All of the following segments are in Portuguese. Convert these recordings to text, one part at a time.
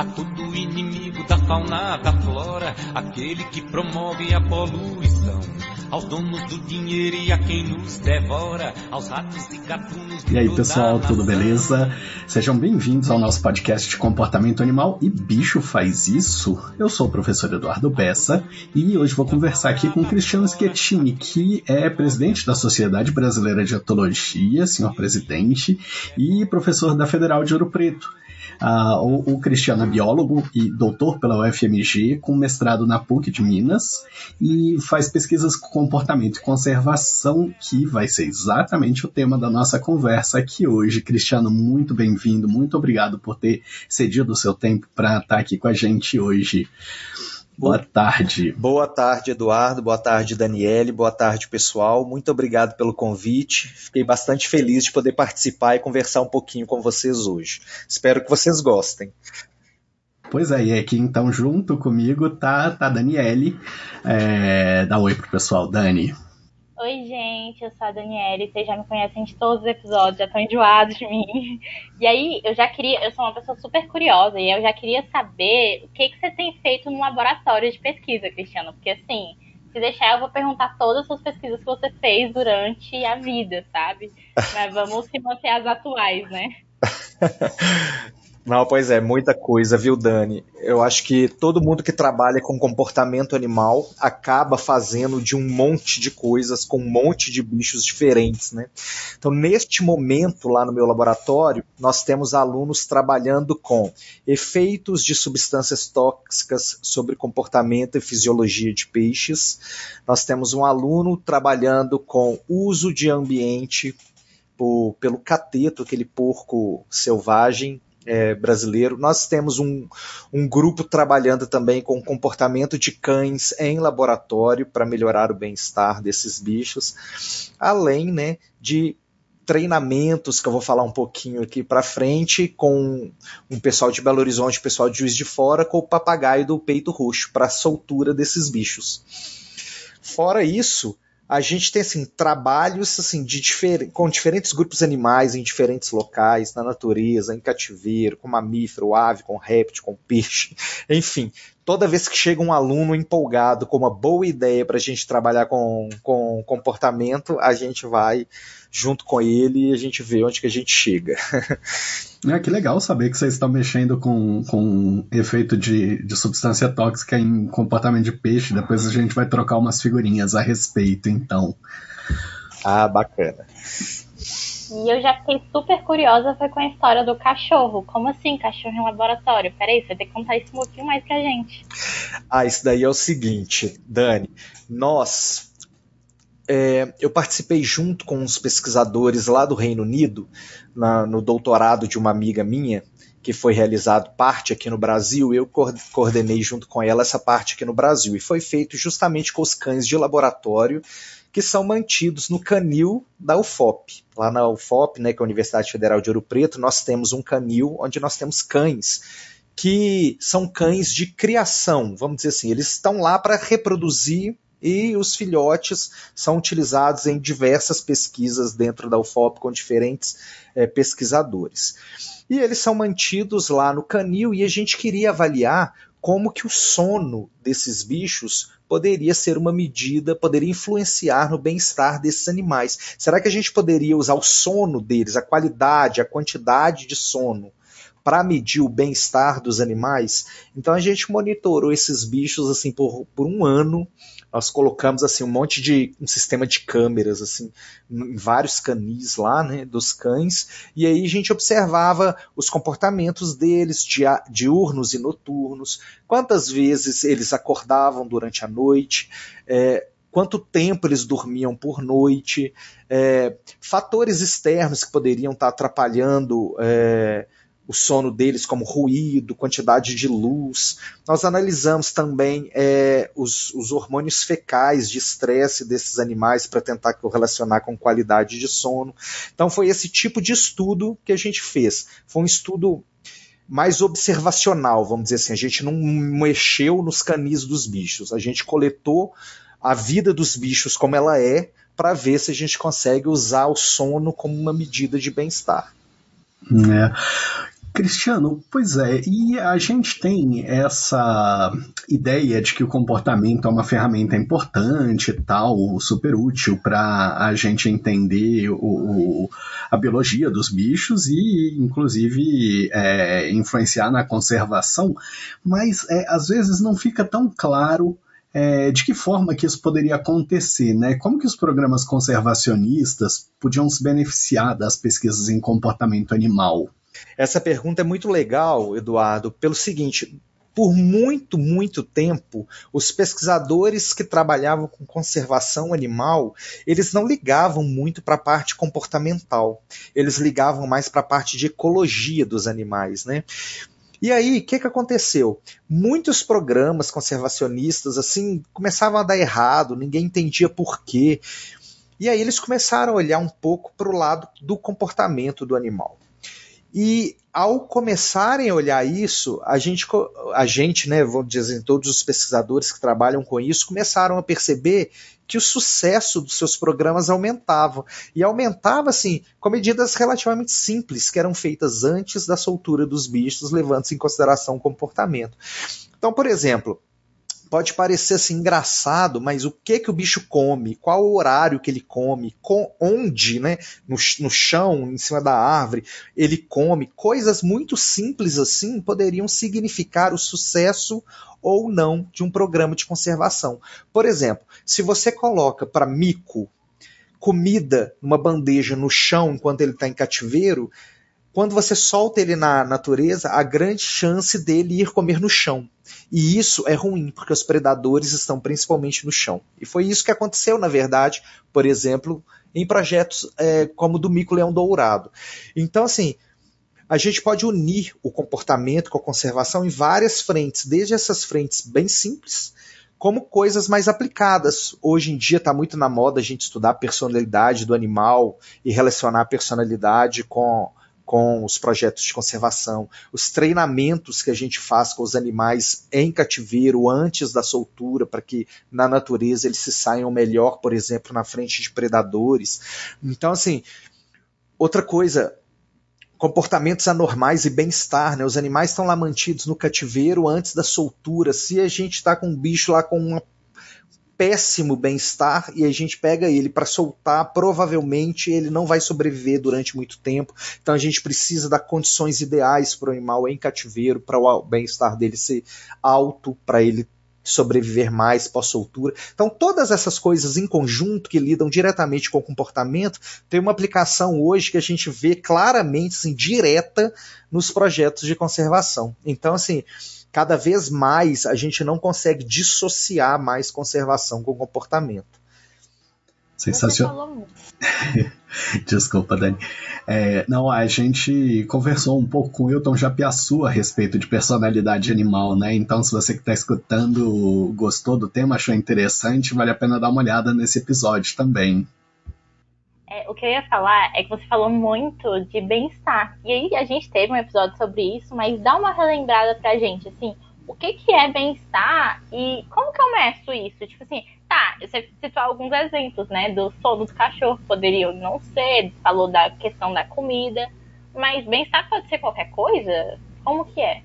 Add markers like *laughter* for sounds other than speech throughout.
a todo inimigo da fauna, da flora, aquele que promove a poluição, aos donos do dinheiro e a quem nos devora, aos ratos e gatunos. E aí pessoal, tudo beleza? Sejam bem-vindos ao nosso podcast de comportamento animal e bicho faz isso. Eu sou o professor Eduardo Bessa e hoje vou conversar aqui com Cristiano Schettini, que é presidente da Sociedade Brasileira de Etologia, senhor presidente, e professor da Federal de Ouro Preto. Uh, o, o, Cristiano é biólogo e doutor pela UFMG, com mestrado na PUC de Minas, e faz pesquisas com comportamento e conservação, que vai ser exatamente o tema da nossa conversa aqui hoje. Cristiano, muito bem-vindo, muito obrigado por ter cedido o seu tempo para estar aqui com a gente hoje. Boa tarde. Boa tarde, Eduardo. Boa tarde, Daniele. Boa tarde, pessoal. Muito obrigado pelo convite. Fiquei bastante feliz de poder participar e conversar um pouquinho com vocês hoje. Espero que vocês gostem. Pois é, e aqui então junto comigo tá, tá a Daniele. É, dá oi pro pessoal, Dani. Oi, gente, eu sou a Daniela vocês já me conhecem de todos os episódios, já estão enjoados de mim. E aí, eu já queria, eu sou uma pessoa super curiosa e eu já queria saber o que, que você tem feito no laboratório de pesquisa, Cristiano, porque assim, se deixar, eu vou perguntar todas as suas pesquisas que você fez durante a vida, sabe? Mas vamos se manter as atuais, né? *laughs* Não, pois é, muita coisa, viu, Dani? Eu acho que todo mundo que trabalha com comportamento animal acaba fazendo de um monte de coisas com um monte de bichos diferentes, né? Então, neste momento, lá no meu laboratório, nós temos alunos trabalhando com efeitos de substâncias tóxicas sobre comportamento e fisiologia de peixes. Nós temos um aluno trabalhando com uso de ambiente pelo cateto, aquele porco selvagem é, brasileiro. Nós temos um, um grupo trabalhando também com comportamento de cães em laboratório para melhorar o bem-estar desses bichos, além né, de treinamentos que eu vou falar um pouquinho aqui para frente com um pessoal de Belo Horizonte, pessoal de Juiz de Fora, com o papagaio do peito roxo para soltura desses bichos. Fora isso, a gente tem assim trabalhos assim de difer com diferentes grupos animais em diferentes locais, na natureza, em cativeiro, com mamífero, ave, com réptil, com peixe, *laughs* enfim. Toda vez que chega um aluno empolgado com uma boa ideia para a gente trabalhar com, com comportamento, a gente vai junto com ele e a gente vê onde que a gente chega. É, que legal saber que vocês estão mexendo com, com efeito de, de substância tóxica em comportamento de peixe. Depois a gente vai trocar umas figurinhas a respeito, então. Ah, bacana. E eu já fiquei super curiosa foi com a história do cachorro. Como assim, cachorro em laboratório? Peraí, você vai ter que contar isso um pouquinho mais pra gente. Ah, isso daí é o seguinte, Dani. Nós é, eu participei junto com uns pesquisadores lá do Reino Unido, na, no doutorado de uma amiga minha, que foi realizado parte aqui no Brasil, eu coordenei junto com ela essa parte aqui no Brasil. E foi feito justamente com os cães de laboratório que são mantidos no canil da UFOP. Lá na UFOP, né, que é a Universidade Federal de Ouro Preto, nós temos um canil onde nós temos cães que são cães de criação, vamos dizer assim, eles estão lá para reproduzir e os filhotes são utilizados em diversas pesquisas dentro da UFOP com diferentes é, pesquisadores. E eles são mantidos lá no canil e a gente queria avaliar como que o sono desses bichos poderia ser uma medida, poderia influenciar no bem-estar desses animais. Será que a gente poderia usar o sono deles, a qualidade, a quantidade de sono, para medir o bem-estar dos animais? Então a gente monitorou esses bichos assim por, por um ano. Nós colocamos assim um monte de um sistema de câmeras assim em vários canis lá, né, dos cães, e aí a gente observava os comportamentos deles diurnos e noturnos, quantas vezes eles acordavam durante a noite, é, quanto tempo eles dormiam por noite, é, fatores externos que poderiam estar atrapalhando é, o sono deles, como ruído, quantidade de luz. Nós analisamos também é, os, os, hormônios fecais de estresse desses animais para tentar correlacionar com qualidade de sono. Então foi esse tipo de estudo que a gente fez. Foi um estudo mais observacional, vamos dizer assim. A gente não mexeu nos canis dos bichos. A gente coletou a vida dos bichos como ela é para ver se a gente consegue usar o sono como uma medida de bem-estar. É. Cristiano, pois é, e a gente tem essa ideia de que o comportamento é uma ferramenta importante e tal, super útil para a gente entender o, o, a biologia dos bichos e, inclusive, é, influenciar na conservação, mas é, às vezes não fica tão claro é, de que forma que isso poderia acontecer, né? Como que os programas conservacionistas podiam se beneficiar das pesquisas em comportamento animal? Essa pergunta é muito legal, Eduardo, pelo seguinte: por muito, muito tempo, os pesquisadores que trabalhavam com conservação animal, eles não ligavam muito para a parte comportamental. Eles ligavam mais para a parte de ecologia dos animais, né? E aí, o que, que aconteceu? Muitos programas conservacionistas assim começavam a dar errado, ninguém entendia por quê. E aí eles começaram a olhar um pouco para o lado do comportamento do animal. E ao começarem a olhar isso, a gente, a gente, né, vou dizer, todos os pesquisadores que trabalham com isso, começaram a perceber que o sucesso dos seus programas aumentava. E aumentava, assim, com medidas relativamente simples, que eram feitas antes da soltura dos bichos, levando-se em consideração o comportamento. Então, por exemplo, pode parecer assim engraçado, mas o que que o bicho come, qual o horário que ele come, com, onde, né, no, no chão, em cima da árvore, ele come, coisas muito simples assim poderiam significar o sucesso ou não de um programa de conservação. Por exemplo, se você coloca para mico comida numa bandeja no chão enquanto ele está em cativeiro, quando você solta ele na natureza, a grande chance dele ir comer no chão. E isso é ruim, porque os predadores estão principalmente no chão. E foi isso que aconteceu, na verdade, por exemplo, em projetos é, como o do mico-leão dourado. Então, assim, a gente pode unir o comportamento com a conservação em várias frentes, desde essas frentes bem simples, como coisas mais aplicadas. Hoje em dia está muito na moda a gente estudar a personalidade do animal e relacionar a personalidade com com os projetos de conservação, os treinamentos que a gente faz com os animais em cativeiro antes da soltura, para que na natureza eles se saiam melhor, por exemplo, na frente de predadores. Então, assim, outra coisa, comportamentos anormais e bem-estar, né? Os animais estão lá mantidos no cativeiro antes da soltura. Se a gente está com um bicho lá com uma péssimo bem-estar e a gente pega ele para soltar, provavelmente ele não vai sobreviver durante muito tempo. Então a gente precisa dar condições ideais para o animal em cativeiro, para o bem-estar dele ser alto, para ele sobreviver mais pós-soltura. Então, todas essas coisas em conjunto que lidam diretamente com o comportamento tem uma aplicação hoje que a gente vê claramente, assim, direta nos projetos de conservação. Então, assim, cada vez mais a gente não consegue dissociar mais conservação com comportamento. Sensacional. *laughs* Desculpa, Dani. É, não, a gente conversou um pouco com o Wilton Japiaçu a respeito de personalidade animal, né? Então, se você que está escutando gostou do tema, achou interessante, vale a pena dar uma olhada nesse episódio também. É, o que eu ia falar é que você falou muito de bem-estar. E aí a gente teve um episódio sobre isso, mas dá uma relembrada pra gente, assim, o que, que é bem-estar e como que eu meço isso? Tipo assim, tá, você citou alguns exemplos, né, do sono do cachorro, poderia não ser, falou da questão da comida, mas bem-estar pode ser qualquer coisa? Como que é?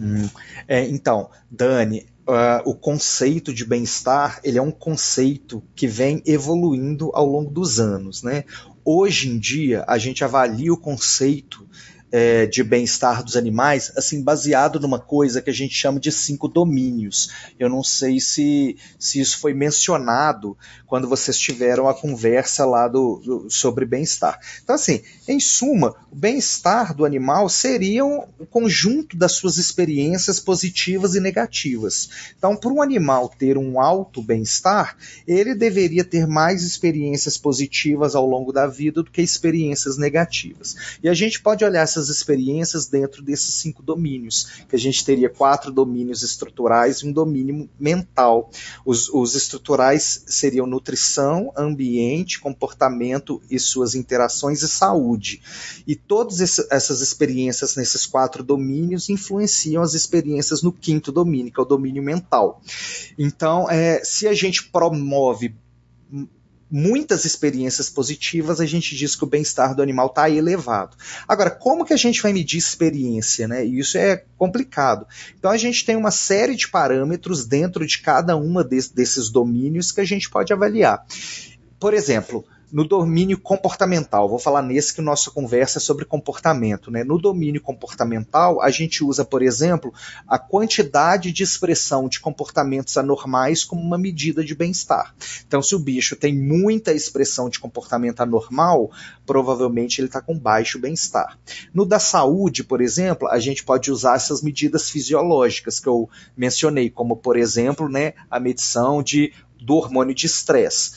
Hum, é então, Dani, uh, o conceito de bem-estar ele é um conceito que vem evoluindo ao longo dos anos. Né? Hoje em dia, a gente avalia o conceito é, de bem-estar dos animais, assim, baseado numa coisa que a gente chama de cinco domínios. Eu não sei se, se isso foi mencionado quando vocês tiveram a conversa lá do, do sobre bem-estar. Então, assim, em suma, o bem-estar do animal seria o conjunto das suas experiências positivas e negativas. Então, para um animal ter um alto bem-estar, ele deveria ter mais experiências positivas ao longo da vida do que experiências negativas. E a gente pode olhar essas experiências dentro desses cinco domínios, que a gente teria quatro domínios estruturais e um domínio mental. Os, os estruturais seriam nutrição, ambiente, comportamento e suas interações e saúde. E todas essas experiências nesses quatro domínios influenciam as experiências no quinto domínio, que é o domínio mental. Então, é, se a gente promove muitas experiências positivas, a gente diz que o bem-estar do animal está elevado. Agora, como que a gente vai medir experiência? Né? Isso é complicado. Então, a gente tem uma série de parâmetros dentro de cada uma desses domínios que a gente pode avaliar. Por exemplo, no domínio comportamental, vou falar nesse que nossa conversa é sobre comportamento. Né? No domínio comportamental, a gente usa, por exemplo, a quantidade de expressão de comportamentos anormais como uma medida de bem-estar. Então, se o bicho tem muita expressão de comportamento anormal, provavelmente ele está com baixo bem-estar. No da saúde, por exemplo, a gente pode usar essas medidas fisiológicas que eu mencionei, como, por exemplo, né, a medição de, do hormônio de estresse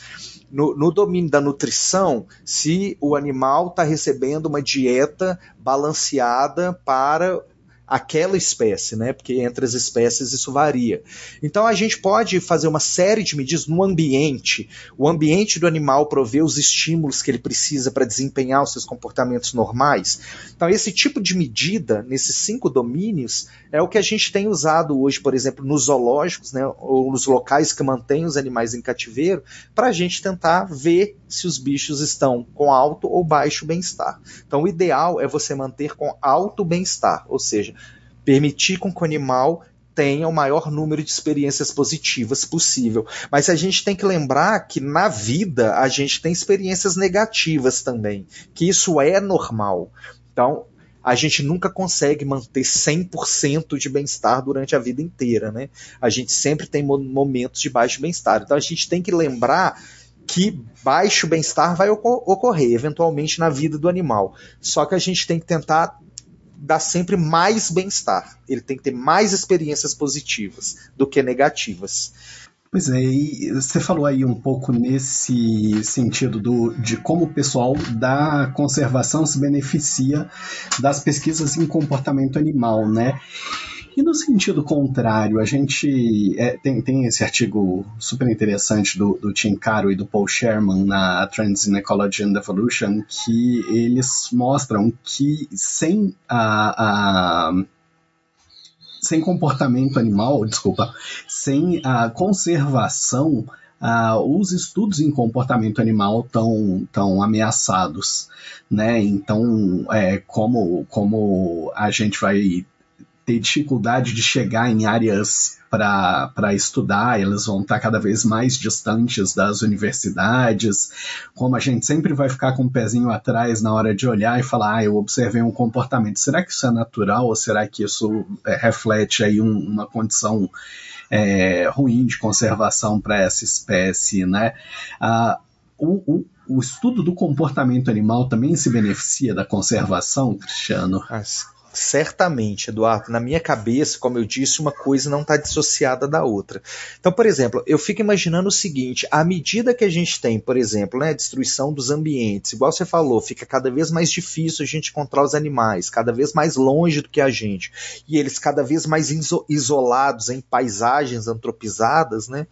no, no domínio da nutrição, se o animal está recebendo uma dieta balanceada para aquela espécie, né? Porque entre as espécies isso varia. Então a gente pode fazer uma série de medidas no ambiente. O ambiente do animal provê os estímulos que ele precisa para desempenhar os seus comportamentos normais. Então esse tipo de medida nesses cinco domínios é o que a gente tem usado hoje, por exemplo, nos zoológicos, né? Ou nos locais que mantêm os animais em cativeiro, para a gente tentar ver se os bichos estão com alto ou baixo bem-estar. Então o ideal é você manter com alto bem-estar, ou seja, permitir com que o animal tenha o maior número de experiências positivas possível. Mas a gente tem que lembrar que na vida a gente tem experiências negativas também, que isso é normal. Então, a gente nunca consegue manter 100% de bem-estar durante a vida inteira, né? A gente sempre tem momentos de baixo bem-estar. Então a gente tem que lembrar que baixo bem-estar vai ocorrer eventualmente na vida do animal. Só que a gente tem que tentar dar sempre mais bem-estar. Ele tem que ter mais experiências positivas do que negativas. Pois é, e você falou aí um pouco nesse sentido do, de como o pessoal da conservação se beneficia das pesquisas em comportamento animal, né? E no sentido contrário, a gente é, tem, tem esse artigo super interessante do, do Tim Caro e do Paul Sherman na Trends in Ecology and Evolution, que eles mostram que sem a, a sem comportamento animal, desculpa, sem a conservação, uh, os estudos em comportamento animal estão tão ameaçados, né? Então, é, como, como a gente vai ter dificuldade de chegar em áreas para estudar, elas vão estar cada vez mais distantes das universidades. Como a gente sempre vai ficar com o um pezinho atrás na hora de olhar e falar, ah, eu observei um comportamento, será que isso é natural ou será que isso é, reflete aí um, uma condição é, ruim de conservação para essa espécie, né? Ah, o, o, o estudo do comportamento animal também se beneficia da conservação, Cristiano? Certamente, Eduardo. Na minha cabeça, como eu disse, uma coisa não está dissociada da outra. Então, por exemplo, eu fico imaginando o seguinte: à medida que a gente tem, por exemplo, né, a destruição dos ambientes, igual você falou, fica cada vez mais difícil a gente encontrar os animais, cada vez mais longe do que a gente, e eles cada vez mais isolados em paisagens antropizadas, né?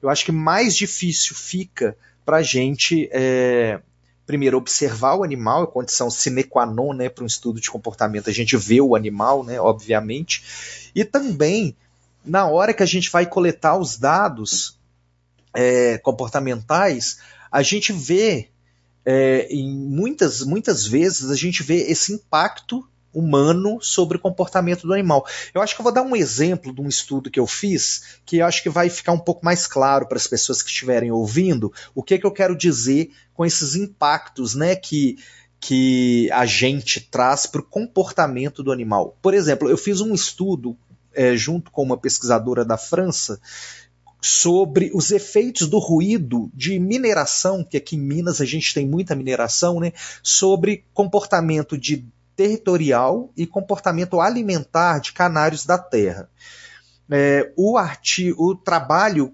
Eu acho que mais difícil fica para a gente é, primeiro, observar o animal, é condição sine qua non né, para um estudo de comportamento, a gente vê o animal, né, obviamente, e também, na hora que a gente vai coletar os dados é, comportamentais, a gente vê, é, em muitas, muitas vezes, a gente vê esse impacto humano sobre o comportamento do animal. Eu acho que eu vou dar um exemplo de um estudo que eu fiz, que eu acho que vai ficar um pouco mais claro para as pessoas que estiverem ouvindo o que, que eu quero dizer com esses impactos né, que, que a gente traz para o comportamento do animal. Por exemplo, eu fiz um estudo é, junto com uma pesquisadora da França sobre os efeitos do ruído de mineração, que aqui em Minas a gente tem muita mineração, né, sobre comportamento de territorial e comportamento alimentar de canários da terra. É, o, o trabalho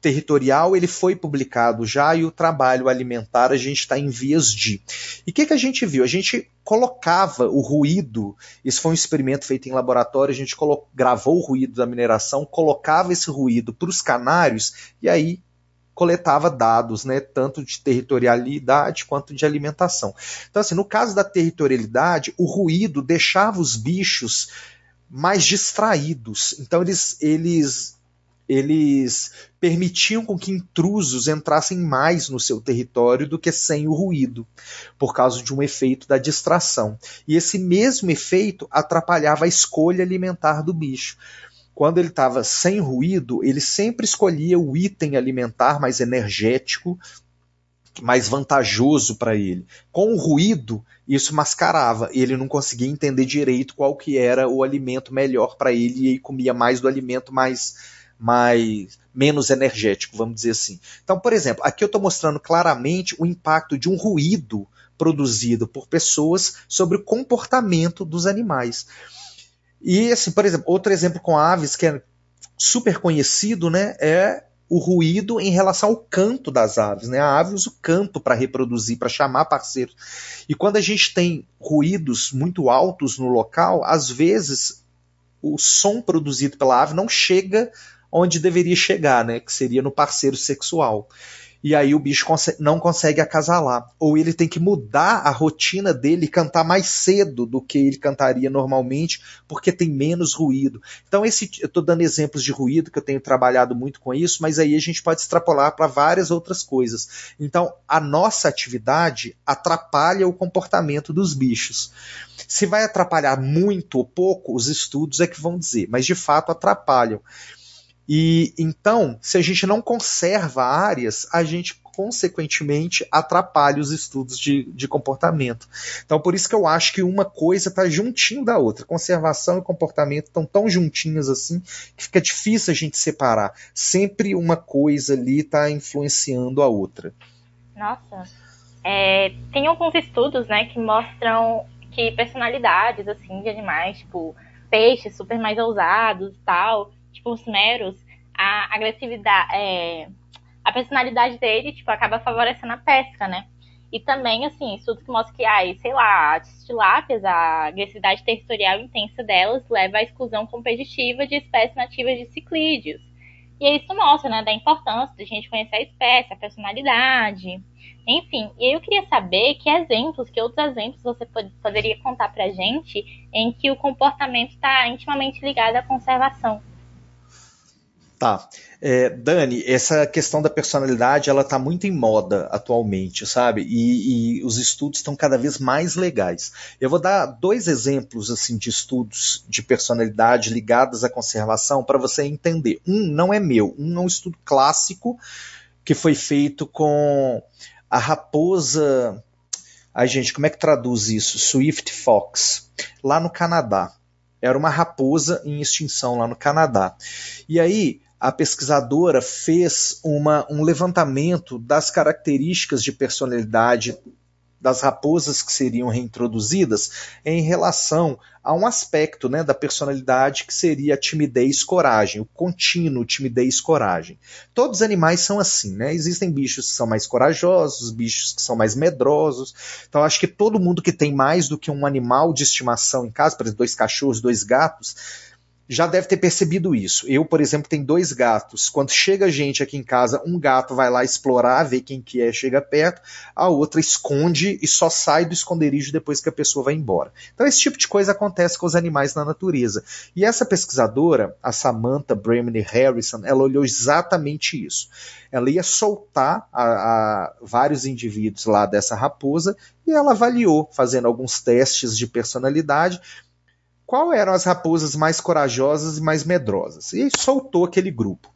territorial ele foi publicado já e o trabalho alimentar a gente está em vias de. E o que, que a gente viu? A gente colocava o ruído, isso foi um experimento feito em laboratório, a gente gravou o ruído da mineração, colocava esse ruído para os canários e aí coletava dados, né, tanto de territorialidade quanto de alimentação. Então, assim, no caso da territorialidade, o ruído deixava os bichos mais distraídos. Então, eles, eles eles permitiam com que intrusos entrassem mais no seu território do que sem o ruído, por causa de um efeito da distração. E esse mesmo efeito atrapalhava a escolha alimentar do bicho. Quando ele estava sem ruído, ele sempre escolhia o item alimentar mais energético, mais vantajoso para ele. Com o ruído, isso mascarava, ele não conseguia entender direito qual que era o alimento melhor para ele e comia mais do alimento mais mais menos energético, vamos dizer assim. Então, por exemplo, aqui eu estou mostrando claramente o impacto de um ruído produzido por pessoas sobre o comportamento dos animais. E assim, por exemplo, outro exemplo com aves que é super conhecido, né, é o ruído em relação ao canto das aves. Né? A ave usa o canto para reproduzir, para chamar parceiros. E quando a gente tem ruídos muito altos no local, às vezes o som produzido pela ave não chega onde deveria chegar, né? Que seria no parceiro sexual. E aí o bicho não consegue acasalar. Ou ele tem que mudar a rotina dele e cantar mais cedo do que ele cantaria normalmente, porque tem menos ruído. Então, esse, eu estou dando exemplos de ruído, que eu tenho trabalhado muito com isso, mas aí a gente pode extrapolar para várias outras coisas. Então, a nossa atividade atrapalha o comportamento dos bichos. Se vai atrapalhar muito ou pouco, os estudos é que vão dizer, mas de fato atrapalham. E então, se a gente não conserva áreas, a gente consequentemente atrapalha os estudos de, de comportamento. Então, por isso que eu acho que uma coisa está juntinho da outra. Conservação e comportamento estão tão juntinhos assim que fica difícil a gente separar. Sempre uma coisa ali está influenciando a outra. Nossa. É, tem alguns estudos né, que mostram que personalidades assim de animais, tipo peixes super mais ousados tal, tipo, os meros, a agressividade, é, a personalidade dele, tipo, acaba favorecendo a pesca, né? E também, assim, estudos que mostram que, ai, sei lá, as tilápias, a agressividade territorial intensa delas leva à exclusão competitiva de espécies nativas de ciclídeos. E isso mostra, né, da importância de a gente conhecer a espécie, a personalidade, enfim. E eu queria saber que exemplos, que outros exemplos você poderia contar pra gente em que o comportamento está intimamente ligado à conservação. Tá. É, Dani, essa questão da personalidade, ela tá muito em moda atualmente, sabe? E, e os estudos estão cada vez mais legais. Eu vou dar dois exemplos assim de estudos de personalidade ligados à conservação para você entender. Um não é meu, um é um estudo clássico que foi feito com a raposa. Ai, gente, como é que traduz isso? Swift Fox, lá no Canadá. Era uma raposa em extinção lá no Canadá. E aí, a pesquisadora fez uma, um levantamento das características de personalidade das raposas que seriam reintroduzidas em relação a um aspecto né, da personalidade que seria a timidez coragem, o contínuo timidez coragem. Todos os animais são assim, né? Existem bichos que são mais corajosos, bichos que são mais medrosos. Então acho que todo mundo que tem mais do que um animal de estimação em casa, por exemplo, dois cachorros, dois gatos, já deve ter percebido isso. Eu, por exemplo, tenho dois gatos. Quando chega gente aqui em casa, um gato vai lá explorar, ver quem que é, chega perto, a outra esconde e só sai do esconderijo depois que a pessoa vai embora. Então esse tipo de coisa acontece com os animais na natureza. E essa pesquisadora, a Samantha Bramley Harrison, ela olhou exatamente isso. Ela ia soltar a, a vários indivíduos lá dessa raposa e ela avaliou, fazendo alguns testes de personalidade, qual eram as raposas mais corajosas e mais medrosas. E soltou aquele grupo.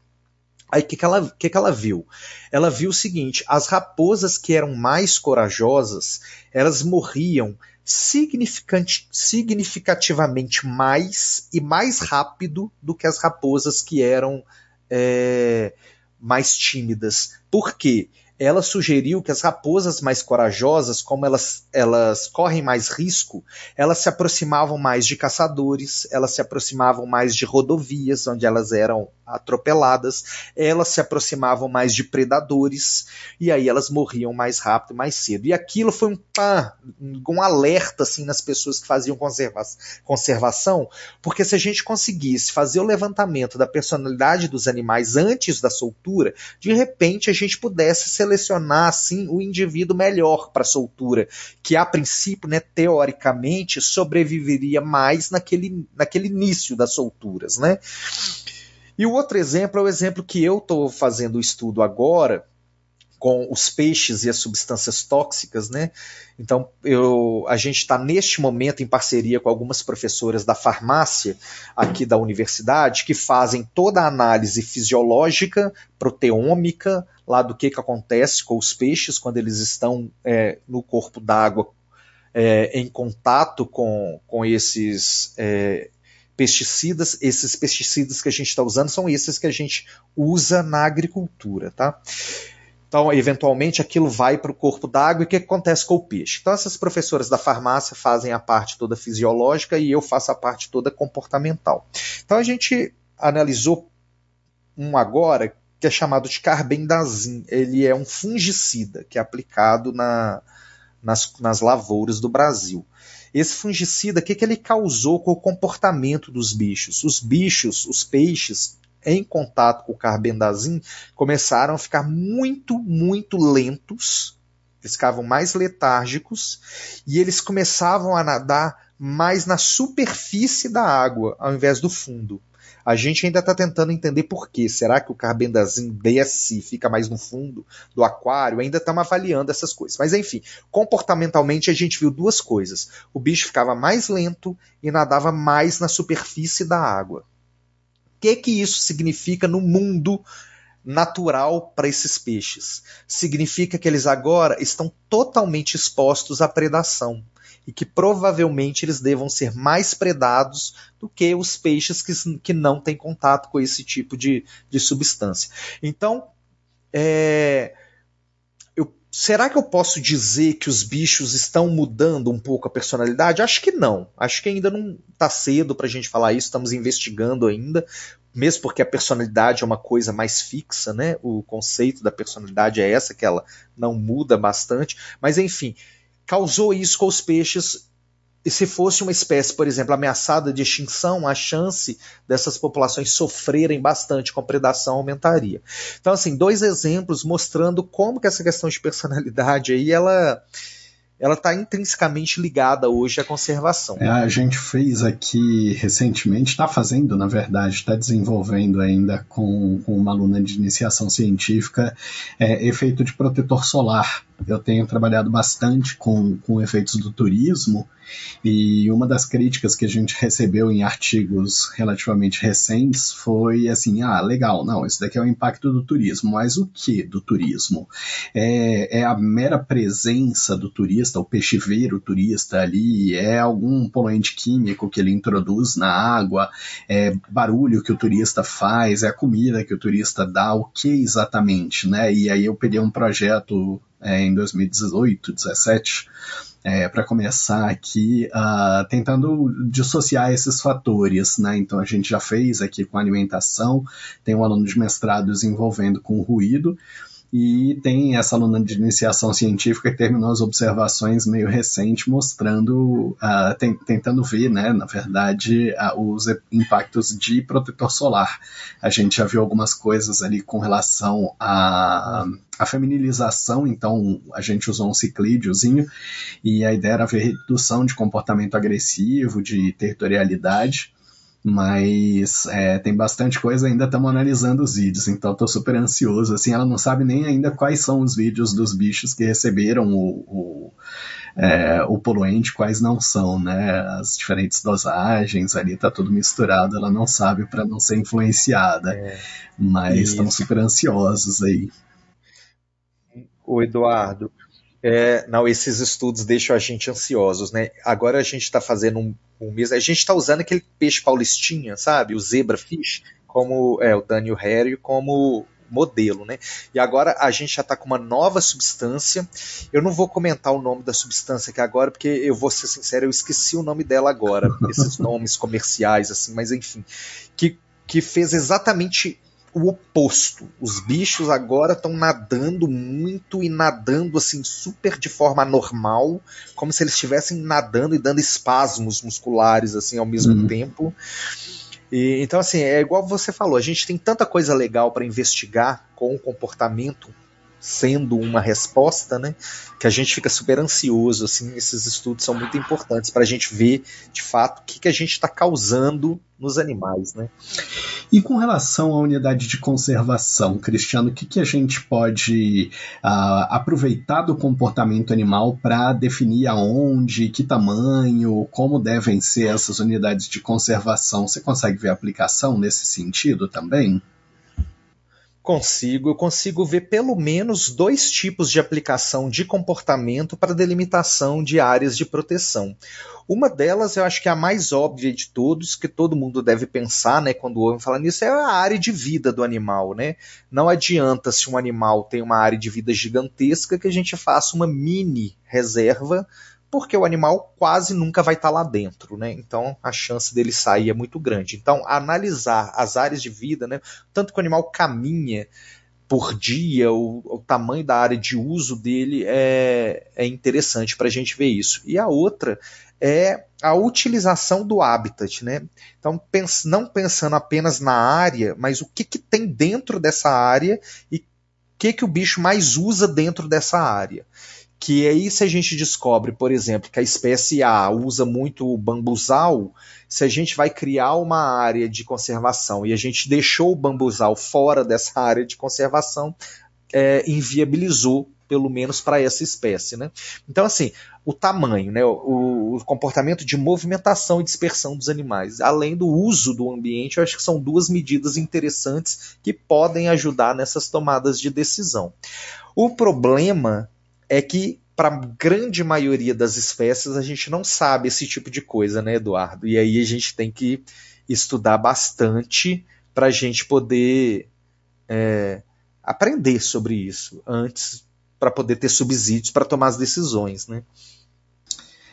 Aí o que, que, ela, que, que ela viu? Ela viu o seguinte: as raposas que eram mais corajosas, elas morriam significativamente mais e mais rápido do que as raposas que eram é, mais tímidas. Por quê? Ela sugeriu que as raposas mais corajosas, como elas, elas correm mais risco, elas se aproximavam mais de caçadores, elas se aproximavam mais de rodovias, onde elas eram atropeladas, elas se aproximavam mais de predadores, e aí elas morriam mais rápido, mais cedo. E aquilo foi um, pá, um alerta assim, nas pessoas que faziam conserva conservação, porque se a gente conseguisse fazer o levantamento da personalidade dos animais antes da soltura, de repente a gente pudesse ser selecionar assim o indivíduo melhor para soltura, que a princípio, né, teoricamente, sobreviveria mais naquele, naquele início das solturas, né? E o outro exemplo é o exemplo que eu estou fazendo o estudo agora, com os peixes e as substâncias tóxicas, né? Então, eu, a gente está neste momento em parceria com algumas professoras da farmácia aqui da universidade que fazem toda a análise fisiológica, proteômica, lá do que, que acontece com os peixes quando eles estão é, no corpo d'água é, em contato com, com esses é, pesticidas. Esses pesticidas que a gente está usando são esses que a gente usa na agricultura, tá? Então, eventualmente, aquilo vai para o corpo d'água e o que acontece com o peixe? Então, essas professoras da farmácia fazem a parte toda fisiológica e eu faço a parte toda comportamental. Então, a gente analisou um agora que é chamado de carbendazim. Ele é um fungicida que é aplicado na, nas, nas lavouras do Brasil. Esse fungicida, o que, que ele causou com o comportamento dos bichos? Os bichos, os peixes, em contato com o carbendazim começaram a ficar muito, muito lentos, eles ficavam mais letárgicos e eles começavam a nadar mais na superfície da água ao invés do fundo. A gente ainda está tentando entender por quê. Será que o carbendazim desce e fica mais no fundo do aquário? Ainda estamos avaliando essas coisas. Mas enfim, comportamentalmente a gente viu duas coisas. O bicho ficava mais lento e nadava mais na superfície da água que, que isso significa no mundo natural para esses peixes? Significa que eles agora estão totalmente expostos à predação e que provavelmente eles devam ser mais predados do que os peixes que, que não têm contato com esse tipo de, de substância. Então, é, será que eu posso dizer que os bichos estão mudando um pouco a personalidade? Acho que não. Acho que ainda não está cedo para a gente falar isso. Estamos investigando ainda, mesmo porque a personalidade é uma coisa mais fixa, né? O conceito da personalidade é essa, que ela não muda bastante. Mas enfim, causou isso com os peixes e se fosse uma espécie, por exemplo, ameaçada de extinção, a chance dessas populações sofrerem bastante com predação aumentaria. Então, assim, dois exemplos mostrando como que essa questão de personalidade aí, ela ela está intrinsecamente ligada hoje à conservação. É, a gente fez aqui recentemente, está fazendo, na verdade, está desenvolvendo ainda com, com, uma aluna de iniciação científica é, efeito de protetor solar. Eu tenho trabalhado bastante com, com efeitos do turismo e uma das críticas que a gente recebeu em artigos relativamente recentes foi assim: ah, legal, não, isso daqui é o impacto do turismo, mas o que do turismo? É, é a mera presença do turista, o peixe ver o turista ali, é algum poluente químico que ele introduz na água, é barulho que o turista faz, é a comida que o turista dá, o que exatamente, né? E aí eu peguei um projeto é, em 2018, 2017 é, para começar aqui, uh, tentando dissociar esses fatores, né? Então a gente já fez aqui com alimentação, tem um aluno de mestrado desenvolvendo com ruído, e tem essa aluna de iniciação científica que terminou as observações meio recente mostrando, uh, tem, tentando ver, né, na verdade, uh, os impactos de protetor solar. A gente já viu algumas coisas ali com relação à, à feminilização, então a gente usou um ciclídiozinho e a ideia era ver redução de comportamento agressivo, de territorialidade mas é, tem bastante coisa, ainda estamos analisando os vídeos, então estou super ansioso. Assim, ela não sabe nem ainda quais são os vídeos dos bichos que receberam o, o, é, o poluente, quais não são, né? As diferentes dosagens ali, tá tudo misturado, ela não sabe para não ser influenciada. É. Mas estamos super ansiosos aí. O Eduardo, é, não, esses estudos deixam a gente ansiosos, né? Agora a gente está fazendo um, um mês, a gente está usando aquele peixe paulistinha, sabe? O zebra fish, como é, o Daniel Harry, como modelo, né? E agora a gente já está com uma nova substância. Eu não vou comentar o nome da substância aqui agora, porque eu vou ser sincero, eu esqueci o nome dela agora, esses *laughs* nomes comerciais, assim, mas enfim, que, que fez exatamente o oposto. Os bichos agora estão nadando muito e nadando assim super de forma normal, como se eles estivessem nadando e dando espasmos musculares assim ao mesmo uhum. tempo. E, então assim, é igual você falou, a gente tem tanta coisa legal para investigar com o comportamento sendo uma resposta, né? Que a gente fica super ansioso, assim, esses estudos são muito importantes para a gente ver, de fato, o que, que a gente está causando nos animais, né? E com relação à unidade de conservação, Cristiano, o que, que a gente pode uh, aproveitar do comportamento animal para definir aonde, que tamanho, como devem ser essas unidades de conservação? Você consegue ver aplicação nesse sentido também? Consigo, eu consigo ver pelo menos dois tipos de aplicação de comportamento para delimitação de áreas de proteção. Uma delas, eu acho que é a mais óbvia de todos, que todo mundo deve pensar, né, quando ouve falar nisso, é a área de vida do animal, né? Não adianta se um animal tem uma área de vida gigantesca que a gente faça uma mini reserva porque o animal quase nunca vai estar lá dentro, né? Então a chance dele sair é muito grande. Então analisar as áreas de vida, né? Tanto que o animal caminha por dia, o, o tamanho da área de uso dele é, é interessante para a gente ver isso. E a outra é a utilização do habitat, né? Então, pens não pensando apenas na área, mas o que, que tem dentro dessa área e o que, que o bicho mais usa dentro dessa área que aí se a gente descobre, por exemplo, que a espécie A usa muito o bambuzal, se a gente vai criar uma área de conservação e a gente deixou o bambuzal fora dessa *laughs* área de conservação, é, inviabilizou pelo menos para essa espécie, né? Então, assim, o tamanho, né, o, o, comportamento de movimentação e dispersão dos animais, além do uso do ambiente, eu acho que são duas medidas interessantes que podem ajudar nessas tomadas de decisão. O problema é que para a grande maioria das espécies a gente não sabe esse tipo de coisa, né, Eduardo? E aí a gente tem que estudar bastante para a gente poder é, aprender sobre isso antes para poder ter subsídios para tomar as decisões, né?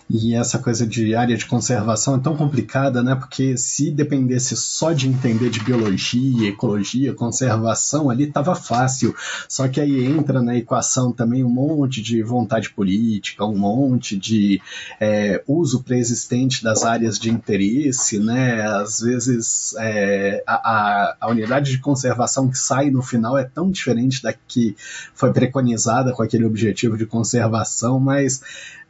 E essa coisa de área de conservação é tão complicada, né? Porque se dependesse só de entender de biologia, ecologia, conservação, ali tava fácil. Só que aí entra na equação também um monte de vontade política, um monte de é, uso preexistente das áreas de interesse, né? Às vezes é, a, a unidade de conservação que sai no final é tão diferente da que foi preconizada com aquele objetivo de conservação, mas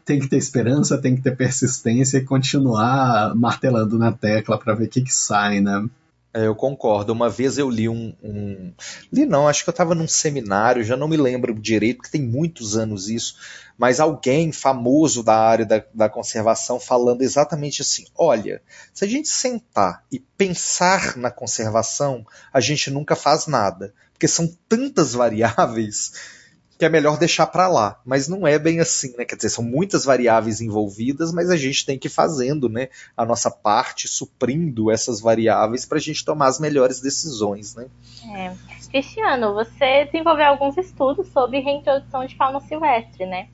tem que ter esperança, tem que ter persistência e continuar martelando na tecla para ver o que, que sai, né? É, eu concordo. Uma vez eu li um, um. Li não, acho que eu estava num seminário, já não me lembro direito, porque tem muitos anos isso, mas alguém famoso da área da, da conservação falando exatamente assim: olha, se a gente sentar e pensar na conservação, a gente nunca faz nada, porque são tantas *laughs* variáveis que é melhor deixar para lá. Mas não é bem assim, né? Quer dizer, são muitas variáveis envolvidas, mas a gente tem que ir fazendo, né, a nossa parte, suprindo essas variáveis para a gente tomar as melhores decisões, né? É. Cristiano, você desenvolveu alguns estudos sobre reintrodução de fauna silvestre, né?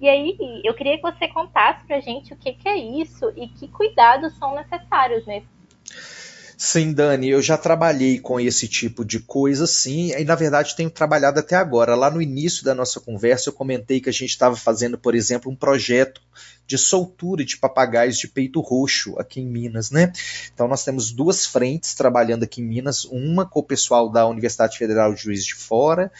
E aí, eu queria que você contasse pra gente o que, que é isso e que cuidados são necessários nesse Sim, Dani, eu já trabalhei com esse tipo de coisa, sim, e na verdade tenho trabalhado até agora. Lá no início da nossa conversa, eu comentei que a gente estava fazendo, por exemplo, um projeto de soltura de papagaios de peito roxo aqui em Minas, né? Então nós temos duas frentes trabalhando aqui em Minas, uma com o pessoal da Universidade Federal de Juiz de Fora,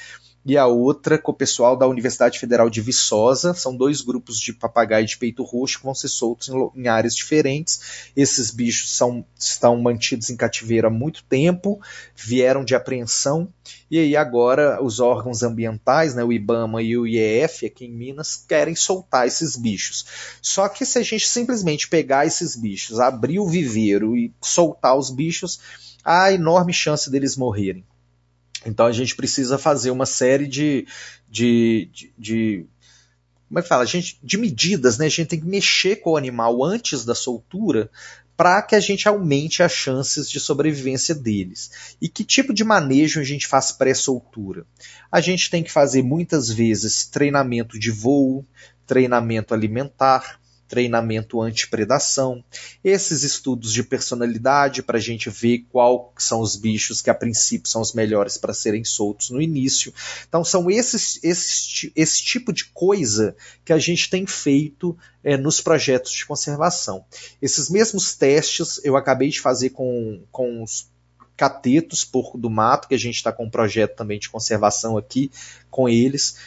e a outra com o pessoal da Universidade Federal de Viçosa. São dois grupos de papagaio de peito roxo que vão ser soltos em, em áreas diferentes. Esses bichos são, estão mantidos em cativeiro há muito tempo, vieram de apreensão, e aí agora os órgãos ambientais, né, o IBAMA e o IEF aqui em Minas, querem soltar esses bichos. Só que se a gente simplesmente pegar esses bichos, abrir o viveiro e soltar os bichos, há enorme chance deles morrerem. Então a gente precisa fazer uma série de, de, de, de como é que fala? A gente, de medidas, né? A gente tem que mexer com o animal antes da soltura para que a gente aumente as chances de sobrevivência deles. E que tipo de manejo a gente faz pré-soltura? A gente tem que fazer muitas vezes treinamento de voo, treinamento alimentar, treinamento anti-predação, esses estudos de personalidade para a gente ver qual são os bichos que a princípio são os melhores para serem soltos no início. Então são esses, esse, esse tipo de coisa que a gente tem feito é, nos projetos de conservação. Esses mesmos testes eu acabei de fazer com, com os catetos, porco do mato, que a gente está com um projeto também de conservação aqui com eles.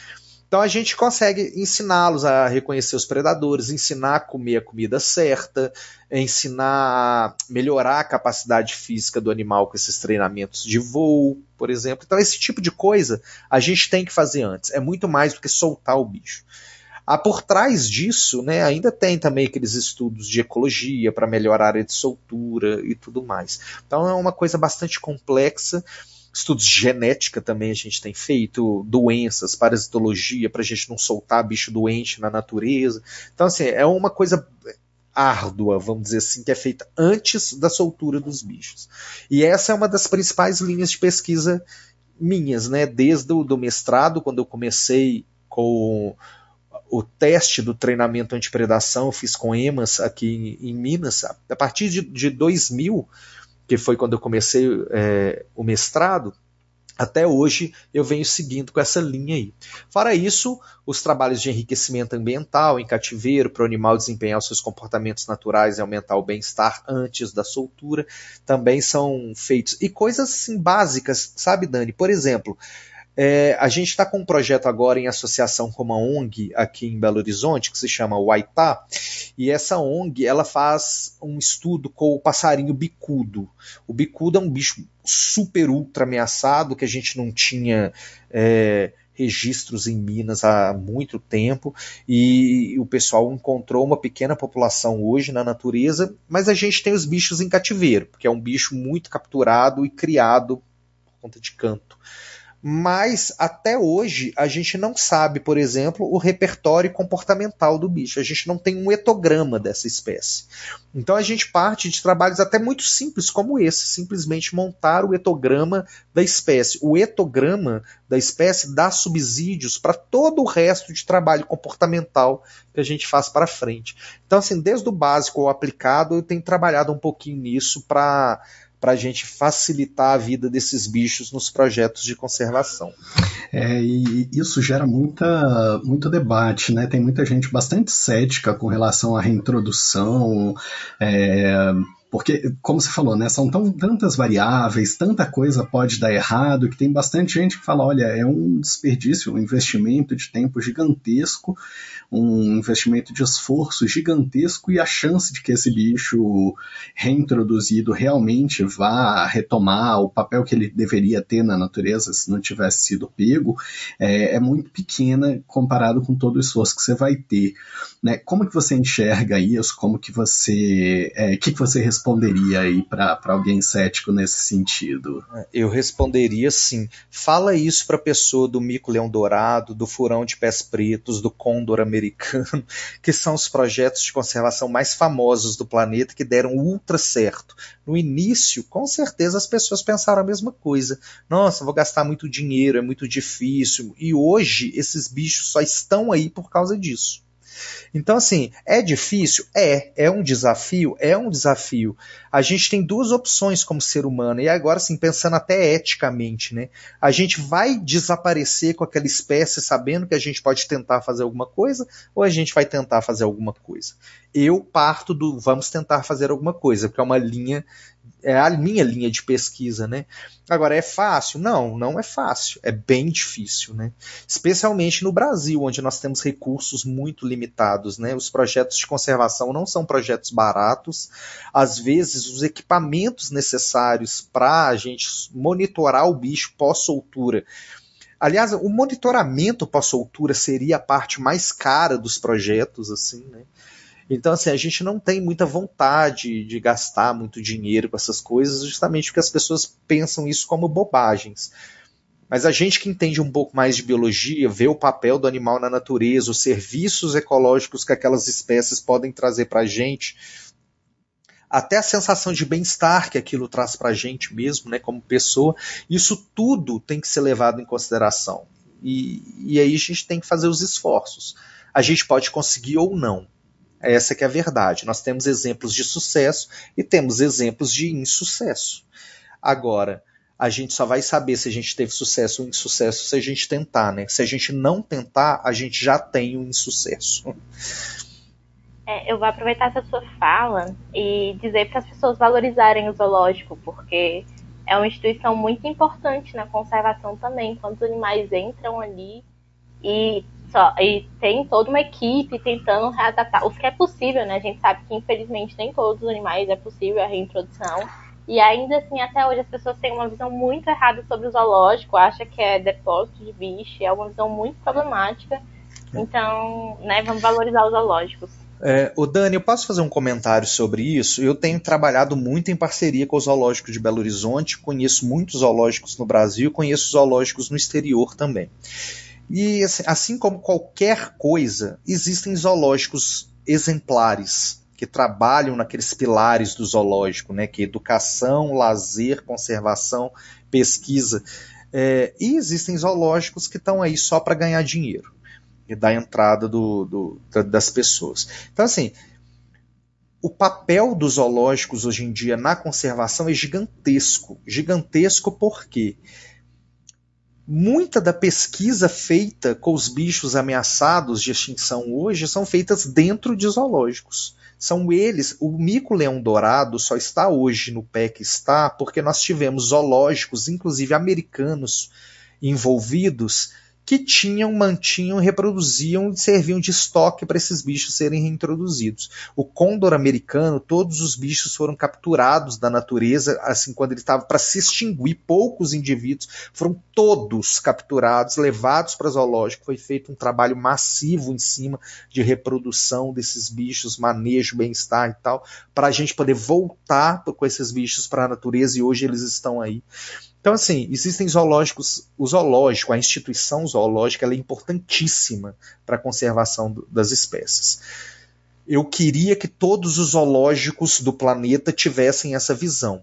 Então a gente consegue ensiná-los a reconhecer os predadores, ensinar a comer a comida certa, ensinar a melhorar a capacidade física do animal com esses treinamentos de voo, por exemplo. Então esse tipo de coisa a gente tem que fazer antes. É muito mais do que soltar o bicho. Ah, por trás disso, né, ainda tem também aqueles estudos de ecologia para melhorar a área de soltura e tudo mais. Então é uma coisa bastante complexa estudos de genética também a gente tem feito, doenças, parasitologia, para a gente não soltar bicho doente na natureza. Então, assim, é uma coisa árdua, vamos dizer assim, que é feita antes da soltura dos bichos. E essa é uma das principais linhas de pesquisa minhas, né? Desde o do mestrado, quando eu comecei com o teste do treinamento antipredação, eu fiz com EMAS aqui em, Minas. A partir de, de 2000, que foi quando eu comecei é, o mestrado, até hoje eu venho seguindo com essa linha aí. Fora isso, os trabalhos de enriquecimento ambiental em cativeiro para o animal desempenhar seus comportamentos naturais e aumentar o bem-estar antes da soltura também são feitos. E coisas assim básicas, sabe, Dani? Por exemplo, é, a gente está com um projeto agora em associação com uma ONG aqui em Belo Horizonte, que se chama Waitá, e essa ONG ela faz um estudo com o passarinho bicudo. O bicudo é um bicho super ultra ameaçado que a gente não tinha. É, registros em Minas há muito tempo e o pessoal encontrou uma pequena população hoje na natureza, mas a gente tem os bichos em cativeiro, porque é um bicho muito capturado e criado por conta de canto mas até hoje a gente não sabe, por exemplo, o repertório comportamental do bicho. A gente não tem um etograma dessa espécie. Então a gente parte de trabalhos até muito simples como esse, simplesmente montar o etograma da espécie. O etograma da espécie dá subsídios para todo o resto de trabalho comportamental que a gente faz para frente. Então assim, desde o básico ao aplicado, eu tenho trabalhado um pouquinho nisso para para a gente facilitar a vida desses bichos nos projetos de conservação. É, e isso gera muita, muito debate, né? Tem muita gente bastante cética com relação à reintrodução. É, porque, como você falou, né, são tão, tantas variáveis, tanta coisa pode dar errado, que tem bastante gente que fala: olha, é um desperdício, um investimento de tempo gigantesco, um investimento de esforço gigantesco e a chance de que esse bicho reintroduzido realmente vá retomar o papel que ele deveria ter na natureza se não tivesse sido pego é, é muito pequena comparado com todo o esforço que você vai ter. Né? Como que você enxerga isso? Como que você. É, que, que você responderia aí para alguém cético nesse sentido? Eu responderia sim. Fala isso para pessoa do mico-leão dourado, do furão de pés pretos, do côndor americano, *laughs* que são os projetos de conservação mais famosos do planeta que deram ultra certo. No início, com certeza as pessoas pensaram a mesma coisa. Nossa, vou gastar muito dinheiro, é muito difícil. E hoje esses bichos só estão aí por causa disso. Então, assim, é difícil? É. É um desafio? É um desafio. A gente tem duas opções como ser humano, e agora, assim, pensando até eticamente, né? A gente vai desaparecer com aquela espécie sabendo que a gente pode tentar fazer alguma coisa, ou a gente vai tentar fazer alguma coisa? Eu parto do vamos tentar fazer alguma coisa, porque é uma linha é a minha linha de pesquisa, né? Agora, é fácil? Não, não é fácil. É bem difícil, né? Especialmente no Brasil, onde nós temos recursos muito limitados, né? Os projetos de conservação não são projetos baratos. Às vezes, os equipamentos necessários para a gente monitorar o bicho pós-soltura Aliás, o monitoramento pós-soltura seria a parte mais cara dos projetos, assim, né? Então, assim, a gente não tem muita vontade de gastar muito dinheiro com essas coisas, justamente porque as pessoas pensam isso como bobagens. Mas a gente que entende um pouco mais de biologia, vê o papel do animal na natureza, os serviços ecológicos que aquelas espécies podem trazer para a gente, até a sensação de bem-estar que aquilo traz para a gente mesmo, né, como pessoa, isso tudo tem que ser levado em consideração. E, e aí a gente tem que fazer os esforços. A gente pode conseguir ou não. Essa que é a verdade. Nós temos exemplos de sucesso e temos exemplos de insucesso. Agora, a gente só vai saber se a gente teve sucesso ou insucesso se a gente tentar, né? Se a gente não tentar, a gente já tem um insucesso. É, eu vou aproveitar essa sua fala e dizer para as pessoas valorizarem o zoológico, porque é uma instituição muito importante na conservação também. Quantos animais entram ali e, só, e tem toda uma equipe tentando readaptar. Os que é possível, né? A gente sabe que infelizmente nem todos os animais é possível a reintrodução. E ainda assim, até hoje, as pessoas têm uma visão muito errada sobre o zoológico, acham que é depósito de bicho, é uma visão muito problemática. Então, né, vamos valorizar os zoológicos. É, o Dani, eu posso fazer um comentário sobre isso? Eu tenho trabalhado muito em parceria com o Zoológico de Belo Horizonte, conheço muitos zoológicos no Brasil, conheço zoológicos no exterior também. E assim, assim como qualquer coisa, existem zoológicos exemplares que trabalham naqueles pilares do zoológico, né, que é educação, lazer, conservação, pesquisa. É, e existem zoológicos que estão aí só para ganhar dinheiro e da entrada do, do, das pessoas. Então, assim, o papel dos zoológicos hoje em dia na conservação é gigantesco. Gigantesco porque muita da pesquisa feita com os bichos ameaçados de extinção hoje são feitas dentro de zoológicos. São eles, o mico-leão dourado só está hoje no pé que está porque nós tivemos zoológicos, inclusive americanos, envolvidos que tinham, mantinham, reproduziam e serviam de estoque para esses bichos serem reintroduzidos. O côndor americano, todos os bichos foram capturados da natureza, assim, quando ele estava para se extinguir, poucos indivíduos foram todos capturados, levados para zoológico. Foi feito um trabalho massivo em cima de reprodução desses bichos, manejo, bem-estar e tal, para a gente poder voltar com esses bichos para a natureza e hoje eles estão aí. Então, assim, existem zoológicos, o zoológico, a instituição zoológica, é importantíssima para a conservação das espécies. Eu queria que todos os zoológicos do planeta tivessem essa visão.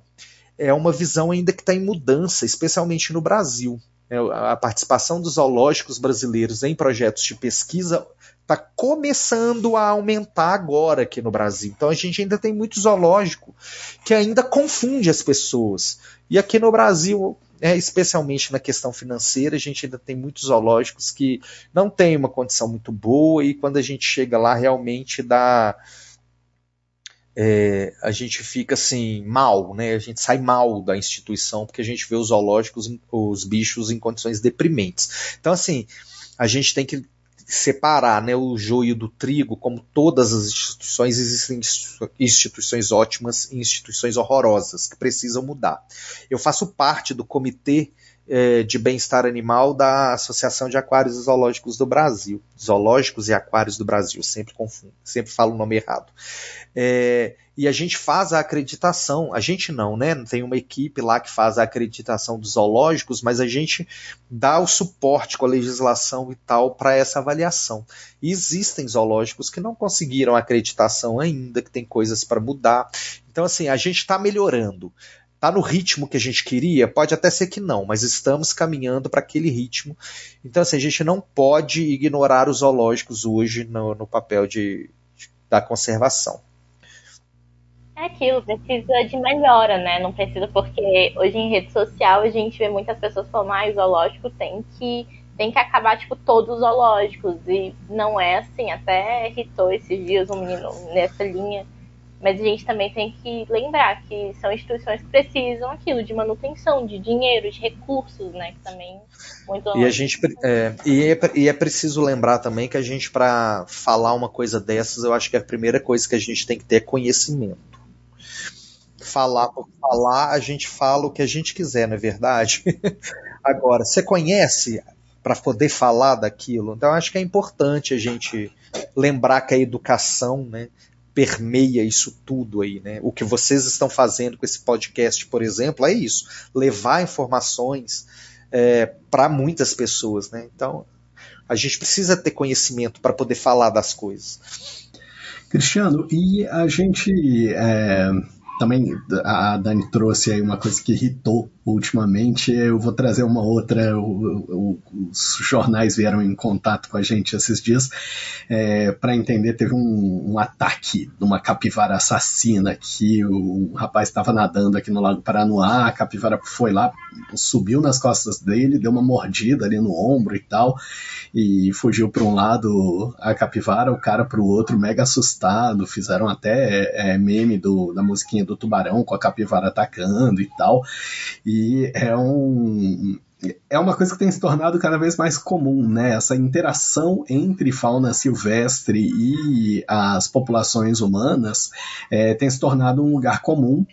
É uma visão ainda que está em mudança, especialmente no Brasil. É, a participação dos zoológicos brasileiros em projetos de pesquisa está começando a aumentar agora aqui no Brasil. Então a gente ainda tem muito zoológico que ainda confunde as pessoas. E aqui no Brasil, é, especialmente na questão financeira, a gente ainda tem muitos zoológicos que não têm uma condição muito boa e quando a gente chega lá realmente dá. É, a gente fica assim mal, né? A gente sai mal da instituição porque a gente vê os zoológicos, os bichos em condições deprimentes. Então assim, a gente tem que separar né, o joio do trigo, como todas as instituições, existem instituições ótimas e instituições horrorosas que precisam mudar. Eu faço parte do comitê é, de bem-estar animal da Associação de Aquários e Zoológicos do Brasil. Zoológicos e Aquários do Brasil, sempre confundo, sempre falo o nome errado. É, e a gente faz a acreditação, a gente não, né? Tem uma equipe lá que faz a acreditação dos zoológicos, mas a gente dá o suporte com a legislação e tal para essa avaliação. E existem zoológicos que não conseguiram acreditação ainda, que tem coisas para mudar. Então, assim, a gente está melhorando. Está no ritmo que a gente queria? Pode até ser que não, mas estamos caminhando para aquele ritmo. Então, assim, a gente não pode ignorar os zoológicos hoje no, no papel de, de da conservação. É aquilo, precisa de melhora, né? Não precisa, porque hoje em rede social a gente vê muitas pessoas falando, ah, o zoológico tem que, tem que acabar, tipo, todos os zoológicos. E não é assim, até irritou esses dias um menino nessa linha. Mas a gente também tem que lembrar que são instituições que precisam aquilo de manutenção, de dinheiro, de recursos, né? Que também muito e a gente é, e, é, e é preciso lembrar também que a gente para falar uma coisa dessas, eu acho que a primeira coisa que a gente tem que ter é conhecimento falar por falar, a gente fala o que a gente quiser, não é verdade? *laughs* Agora, você conhece para poder falar daquilo? Então, acho que é importante a gente lembrar que a educação, né, permeia isso tudo aí, né? O que vocês estão fazendo com esse podcast, por exemplo, é isso: levar informações é, para muitas pessoas, né? Então, a gente precisa ter conhecimento para poder falar das coisas. Cristiano, e a gente é, também a Dani trouxe aí uma coisa que irritou ultimamente. Eu vou trazer uma outra. O, o, os jornais vieram em contato com a gente esses dias é, para entender. Teve um, um, ataque de uma capivara assassina que o, rapaz estava nadando aqui no Lago Paranoá. A capivara foi lá, subiu nas costas dele, deu uma mordida ali no ombro e tal, e fugiu para um lado a capivara, o cara para o outro, mega assustado. Fizeram até é, meme do, da musiquinha do tubarão com a capivara atacando e tal. E é um é uma coisa que tem se tornado cada vez mais comum, né? Essa interação entre fauna silvestre e as populações humanas é, tem se tornado um lugar comum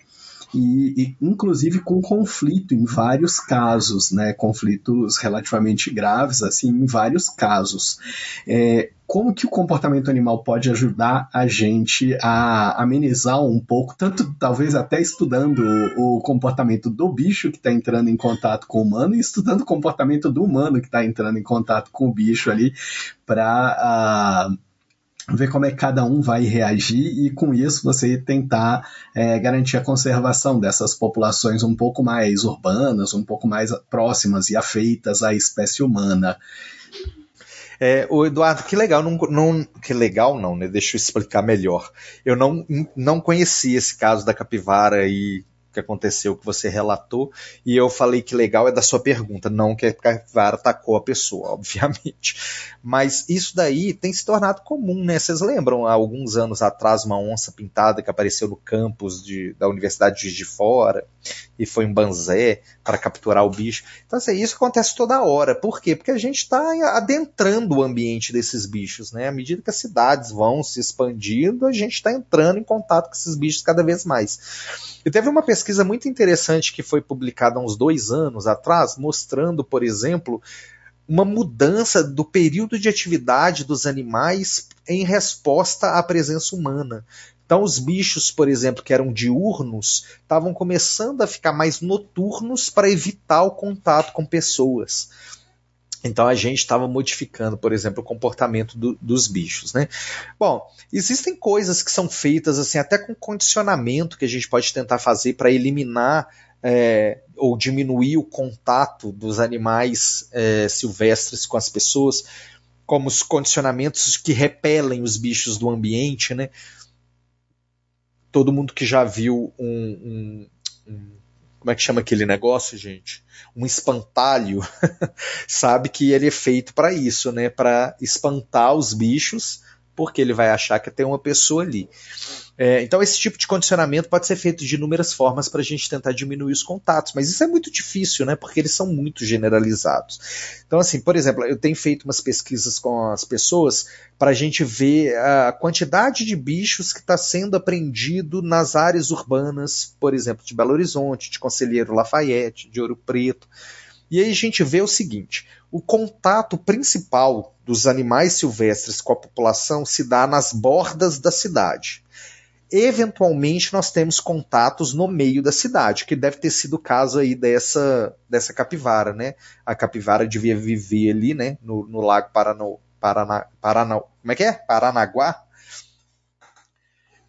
e, e, inclusive com conflito em vários casos, né? Conflitos relativamente graves, assim, em vários casos. É, como que o comportamento animal pode ajudar a gente a amenizar um pouco, tanto talvez até estudando o, comportamento do bicho que está entrando em contato com o humano e estudando o comportamento do humano que está entrando em contato com o bicho ali para uh, ver como é que cada um vai reagir e com isso você tentar é, garantir a conservação dessas populações um pouco mais urbanas, um pouco mais próximas e afeitas à espécie humana. É, o Eduardo, que legal, não, não, que legal não, né? Deixa eu explicar melhor. Eu não, não conhecia esse caso da capivara e que aconteceu, que você relatou, e eu falei que legal é da sua pergunta, não que a capivara atacou a pessoa, *laughs* obviamente. Mas isso daí tem se tornado comum, né? Vocês lembram, há alguns anos atrás, uma onça pintada que apareceu no campus de, da Universidade de Fora, e foi em Banzé para capturar o bicho. Então, assim, isso acontece toda hora. Por quê? Porque a gente está adentrando o ambiente desses bichos, né? À medida que as cidades vão se expandindo, a gente está entrando em contato com esses bichos cada vez mais. E teve uma pesquisa muito interessante que foi publicada há uns dois anos atrás, mostrando, por exemplo, uma mudança do período de atividade dos animais em resposta à presença humana. Então, os bichos, por exemplo, que eram diurnos, estavam começando a ficar mais noturnos para evitar o contato com pessoas. Então a gente estava modificando, por exemplo, o comportamento do, dos bichos, né? Bom, existem coisas que são feitas assim até com condicionamento que a gente pode tentar fazer para eliminar é, ou diminuir o contato dos animais é, silvestres com as pessoas, como os condicionamentos que repelem os bichos do ambiente, né? Todo mundo que já viu um, um, um como é que chama aquele negócio, gente? Um espantalho, *laughs* sabe que ele é feito para isso, né? Para espantar os bichos, porque ele vai achar que tem uma pessoa ali. É, então, esse tipo de condicionamento pode ser feito de inúmeras formas para a gente tentar diminuir os contatos, mas isso é muito difícil, né? Porque eles são muito generalizados. Então, assim, por exemplo, eu tenho feito umas pesquisas com as pessoas para a gente ver a quantidade de bichos que está sendo apreendido nas áreas urbanas, por exemplo, de Belo Horizonte, de Conselheiro Lafayette, de Ouro Preto. E aí a gente vê o seguinte: o contato principal dos animais silvestres com a população se dá nas bordas da cidade eventualmente nós temos contatos no meio da cidade, que deve ter sido o caso aí dessa, dessa capivara, né? A capivara devia viver ali, né? No, no lago Paraná, Paraná, como é que é? Paranaguá?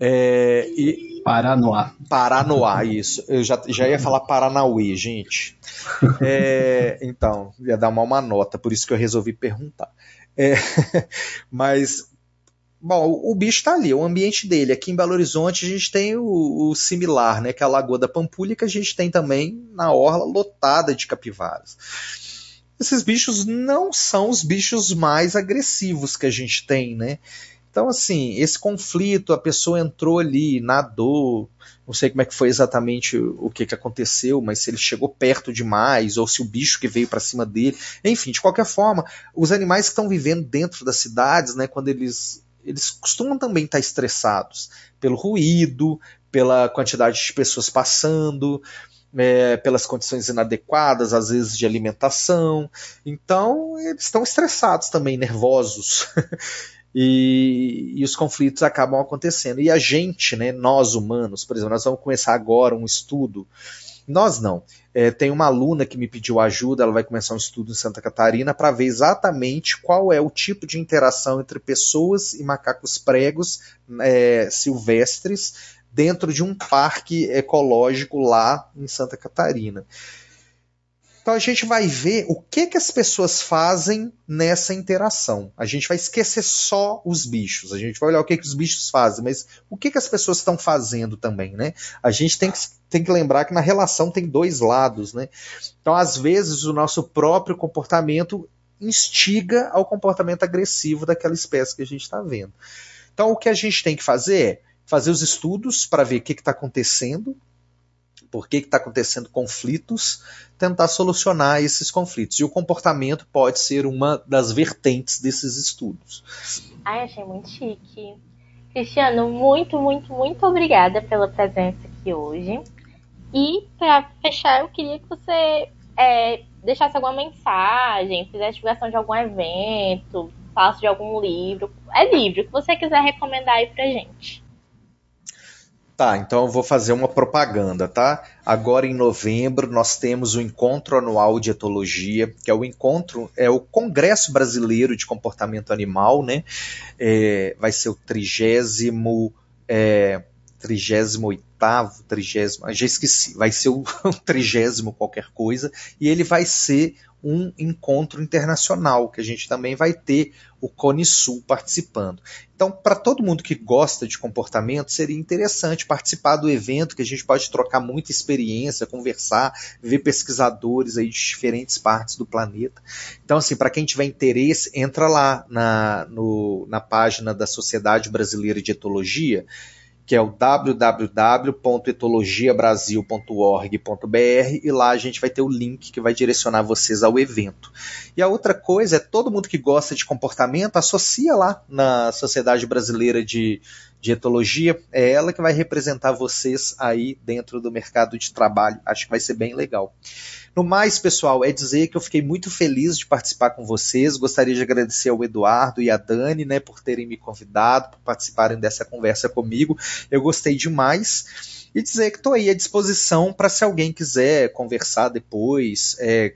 É, e... Paranoá. Paranoá, isso. Eu já, já ia falar Paranauê, gente. *laughs* É, então, ia dar uma, uma nota, por isso que eu resolvi perguntar. É, *laughs* mas Bom, o, bicho está ali, o ambiente dele. Aqui em Belo Horizonte a gente tem o, o, similar, né? Que é a Lagoa da Pampulha, que a gente tem também na orla lotada de capivaras. Esses bichos não são os bichos mais agressivos que a gente tem, né? Então, assim, esse conflito, a pessoa entrou ali, nadou, não sei como é que foi exatamente o que, que aconteceu, mas se ele chegou perto demais, ou se o bicho que veio para cima dele. Enfim, de qualquer forma, os animais que estão vivendo dentro das cidades, né, quando eles eles costumam também estar estressados pelo ruído, pela quantidade de pessoas passando, é, pelas condições inadequadas, às vezes de alimentação. Então, eles estão estressados também, nervosos. *laughs* e, e, os conflitos acabam acontecendo. E a gente, né, nós humanos, por exemplo, nós vamos começar agora um estudo nós não. É, tem uma aluna que me pediu ajuda, ela vai começar um estudo em Santa Catarina para ver exatamente qual é o tipo de interação entre pessoas e macacos pregos é, silvestres dentro de um parque ecológico lá em Santa Catarina. Então a gente vai ver o que, que as pessoas fazem nessa interação. A gente vai esquecer só os bichos. A gente vai olhar o que, que os bichos fazem, mas o que, que as pessoas estão fazendo também, né? A gente tem que, tem que lembrar que na relação tem dois lados, né? Então, às vezes, o nosso próprio comportamento instiga ao comportamento agressivo daquela espécie que a gente está vendo. Então, o que a gente tem que fazer é fazer os estudos para ver o que está acontecendo, por que está acontecendo conflitos, tentar solucionar esses conflitos. E o comportamento pode ser uma das vertentes desses estudos. Ai, achei muito chique. Cristiano, muito, muito, muito obrigada pela presença aqui hoje. E para fechar, eu queria que você é, deixasse alguma mensagem, fizesse divulgação de algum evento, falasse de algum livro. É livro que você quiser recomendar aí pra gente. Tá, então eu vou fazer uma propaganda, tá? Agora em novembro nós temos o encontro anual de etologia, que é o encontro, é o Congresso Brasileiro de Comportamento Animal, né? É, vai ser o trigésimo, é, trigésimo oitavo, trigésimo, já esqueci, vai ser o *laughs* trigésimo qualquer coisa, e ele vai ser um encontro internacional, que a gente também vai ter o Cone Sul participando. Então, para todo mundo que gosta de comportamento, seria interessante participar do evento, que a gente pode trocar muita experiência, conversar, ver pesquisadores aí de diferentes partes do planeta. Então, assim, para quem tiver interesse, entra lá na, no, na página da Sociedade Brasileira de Etologia, que é o www.etologiabrasil.org.br e lá a gente vai ter o link que vai direcionar vocês ao evento. E a outra coisa é todo mundo que gosta de comportamento associa lá na Sociedade Brasileira de, de Etologia, é ela que vai representar vocês aí dentro do mercado de trabalho. Acho que vai ser bem legal. No mais, pessoal, é dizer que eu fiquei muito feliz de participar com vocês. Gostaria de agradecer ao Eduardo e à Dani, né, por terem me convidado, por participarem dessa conversa comigo. Eu gostei demais. E dizer que estou aí à disposição para se alguém quiser conversar depois, é,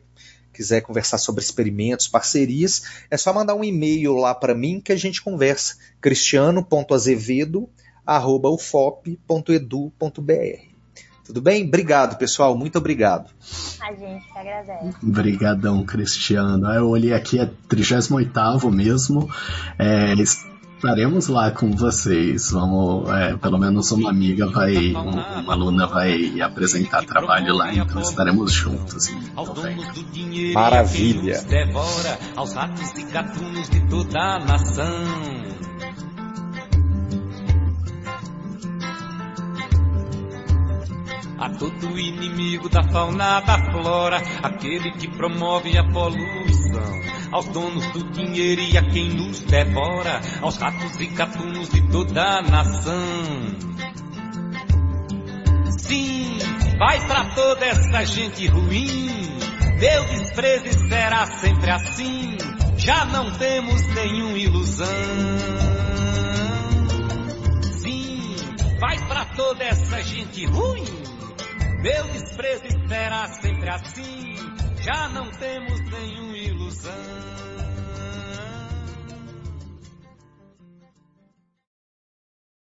quiser conversar sobre experimentos, parcerias, é só mandar um e-mail lá para mim que a gente conversa. cristiano.azevedo.ufop.edu.br tudo bem? Obrigado, pessoal. Muito obrigado. A gente que agradece. Obrigadão, Cristiano. Eu olhei aqui, é 38 mesmo. É, estaremos lá com vocês. Vamos, é, pelo menos uma amiga vai, uma aluna vai apresentar trabalho lá, então estaremos juntos. Maravilha. Aos ratos e gatunos de toda a nação. a todo inimigo da fauna, da flora, aquele que promove a poluição, aos donos do dinheiro e a quem nos devora, aos ratos e gatunos de toda a nação. Sim, vai pra toda essa gente ruim, meu desprezo será sempre assim, já não temos nenhuma ilusão. Sim, vai pra toda essa gente ruim. Meu desprezo será sempre assim, já não temos nenhuma ilusão.